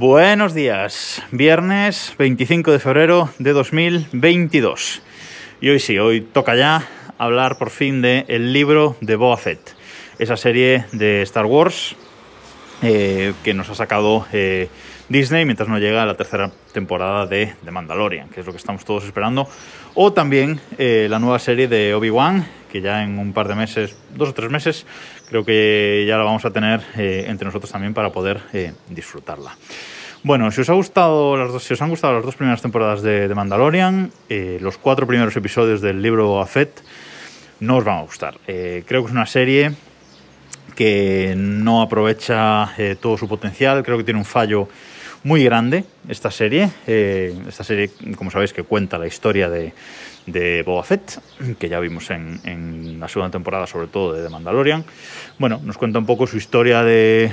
Buenos días, viernes 25 de febrero de 2022. Y hoy sí, hoy toca ya hablar por fin de el libro de Boba Fett, esa serie de Star Wars eh, que nos ha sacado eh, Disney mientras no llega la tercera temporada de, The Mandalorian, que es lo que estamos todos esperando, o también eh, la nueva serie de Obi-Wan, que ya en un par de meses, dos o tres meses, creo que ya la vamos a tener entre nosotros también para poder disfrutarla. Bueno, si os, ha gustado las dos, si os han gustado las dos primeras temporadas de, Mandalorian, los cuatro primeros episodios del libro Fett no os van a gustar. creo que es una serie que no aprovecha eh, todo su potencial. Creo que tiene un fallo muy grande esta serie. Eh, esta serie, como sabéis, que cuenta la historia de, de Boba Fett, que ya vimos en, la segunda temporada, sobre todo de The Mandalorian. Bueno, nos cuenta un poco su historia de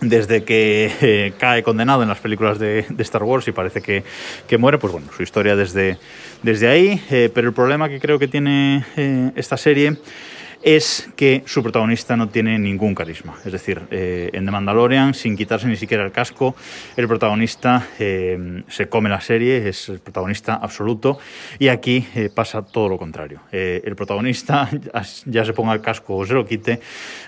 desde que eh, cae condenado en las películas de, Star Wars y parece que, que, muere, pues bueno, su historia desde, desde ahí. pero el problema que creo que tiene esta serie es que su protagonista no tiene ningún carisma. Es decir, eh, en The Mandalorian, sin quitarse ni siquiera el casco, el protagonista eh, se come la serie, es el protagonista absoluto, y aquí eh, pasa todo lo contrario. el protagonista, ya se ponga el casco o se lo quite,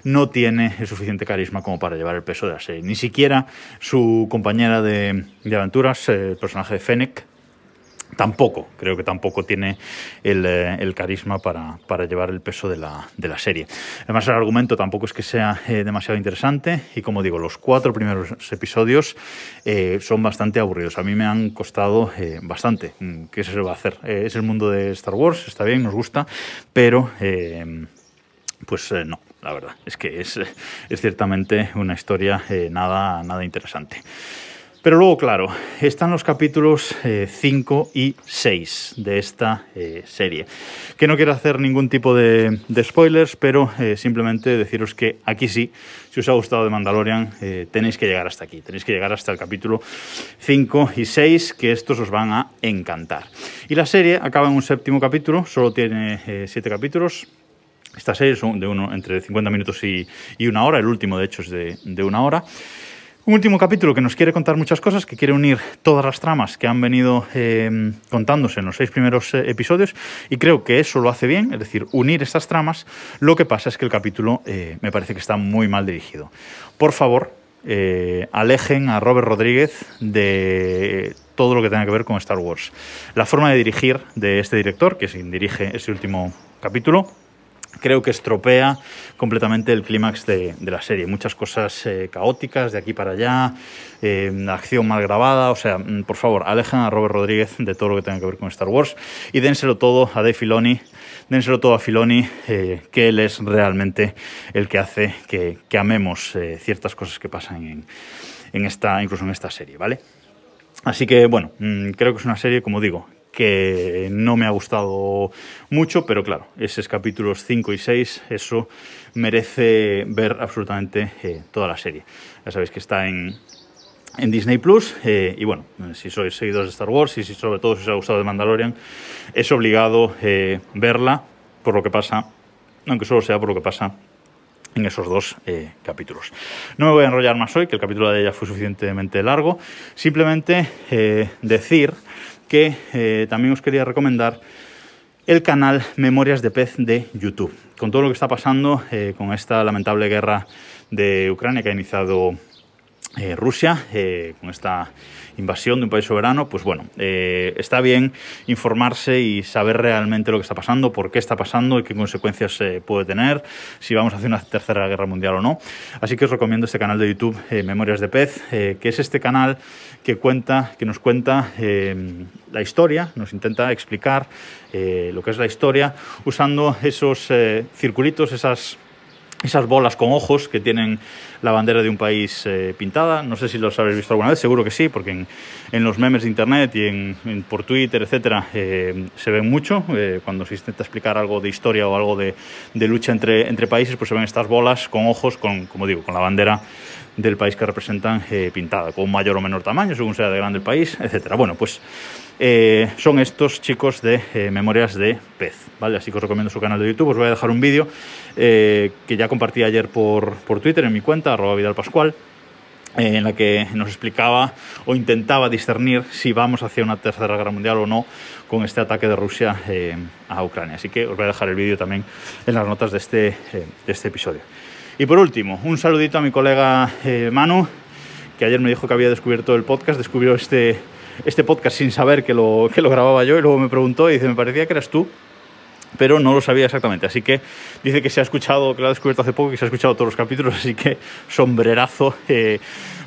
no tiene el suficiente carisma como para llevar el peso de la serie. Ni siquiera su compañera de, de aventuras, el personaje de Fennec, tampoco, creo que tampoco tiene el, eh, carisma para, llevar el peso de la, serie. Además, el argumento tampoco es que sea eh, demasiado interesante y, como digo, los cuatro primeros episodios eh, son bastante aburridos. A mí me han costado bastante. Mm, ¿Qué se va a hacer? es el mundo de Star Wars, está bien, nos gusta, pero pues no. La verdad, es que es, es ciertamente una historia nada, nada interesante. Pero luego, claro, están los capítulos 5 eh, y 6 de esta eh, serie. Que no quiero hacer ningún tipo de, spoilers, pero eh, simplemente deciros que aquí sí, si os ha gustado de Mandalorian, tenéis que llegar hasta aquí. Tenéis que llegar hasta el capítulo 5 y 6, que estos os van a encantar. Y la serie acaba en un séptimo capítulo, solo tiene 7 capítulos. Esta serie son de uno entre 50 minutos y, una hora, el último de hecho es de una hora. Un último capítulo que nos quiere contar muchas cosas, que quiere unir todas las tramas que han venido eh, contándose en los seis primeros eh, episodios y creo que eso lo hace bien, es decir, unir estas tramas. Lo que pasa es que el capítulo eh, me parece que está muy mal dirigido. Por favor, alejen a Robert Rodríguez de todo lo que tenga que ver con Star Wars. La forma de dirigir de este director, que dirige ese último capítulo, creo que estropea completamente el clímax de, la serie. Muchas cosas eh, caóticas de aquí para allá, eh, acción mal grabada. O sea, mm, por favor, alejen a Robert Rodríguez de todo lo que tenga que ver con Star Wars y dénselo todo a Dave Filoni. Dénselo todo a Filoni, eh, que él es realmente el que hace que, amemos ciertas cosas que pasan en, esta, incluso en esta serie, ¿vale? Así que, bueno, mm, creo que es una serie, como digo, que no me ha gustado mucho, pero claro, esos capítulos 5 y 6, eso merece ver absolutamente eh, toda la serie. Ya sabéis que está en, en Disney Plus eh, y bueno, si sois seguidores de Star Wars y si sobre todo si os ha gustado de Mandalorian, es obligado eh, verla por lo que pasa, aunque solo sea por lo que pasa en esos dos capítulos. No me voy a enrollar más hoy, que el capítulo de ella fue suficientemente largo. Simplemente decir que eh, también os quería recomendar el canal Memorias de Pez de YouTube. Con todo lo que está pasando eh, con esta lamentable guerra de Ucrania que ha iniciado eh, Rusia, con esta invasión de un país soberano, pues bueno, eh, está bien informarse y saber realmente lo que está pasando, por qué está pasando y qué consecuencias puede tener, si vamos a hacer una tercera guerra mundial o no. Así que os recomiendo este canal de YouTube, eh, Memorias de Pez, eh, que es este canal que cuenta, que nos cuenta la historia, nos intenta explicar lo que es la historia, usando esos circulitos, esas esas bolas con ojos que tienen la bandera de un país eh, pintada. No sé si los habéis visto alguna vez, seguro que sí, porque en, en los memes de internet y en, por Twitter, etcétera, eh, se ven mucho. Eh, cuando se intenta explicar algo de historia o algo de, de, lucha entre, entre países, pues se ven estas bolas con ojos, con, como digo, con la bandera del país que representan pintada, con mayor o menor tamaño, según sea de grande el país, etcétera. Bueno, pues eh, son estos chicos de eh, Memorias de Pez. ¿vale? Así que os recomiendo su canal de YouTube. Os voy a dejar un vídeo eh, que ya compartí ayer por, por, Twitter en mi cuenta, arroba Vidal Pascual. eh, en la que nos explicaba o intentaba discernir si vamos hacia una tercera guerra mundial o no con este ataque de Rusia eh, a Ucrania. Así que os voy a dejar el vídeo también en las notas de este, eh, de este episodio. Y por último, un saludito a mi colega Manu, que ayer me dijo que había descubierto el podcast, descubrió este, este podcast sin saber que lo, que lo grababa yo y luego me preguntó y dice, me parecía que eras tú pero no lo sabía exactamente. Así que dice que se ha escuchado, que lo ha descubierto hace poco, que se ha escuchado todos los capítulos, así que sombrerazo eh,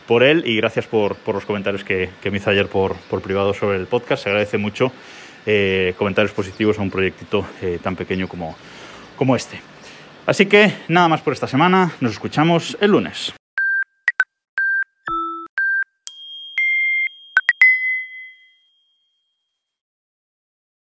por él y gracias por, por los comentarios que, que, me hizo ayer por, por, privado sobre el podcast. Se agradece mucho eh, comentarios positivos a un proyectito eh, tan pequeño como, como este. Así que nada más por esta semana, nos escuchamos el lunes.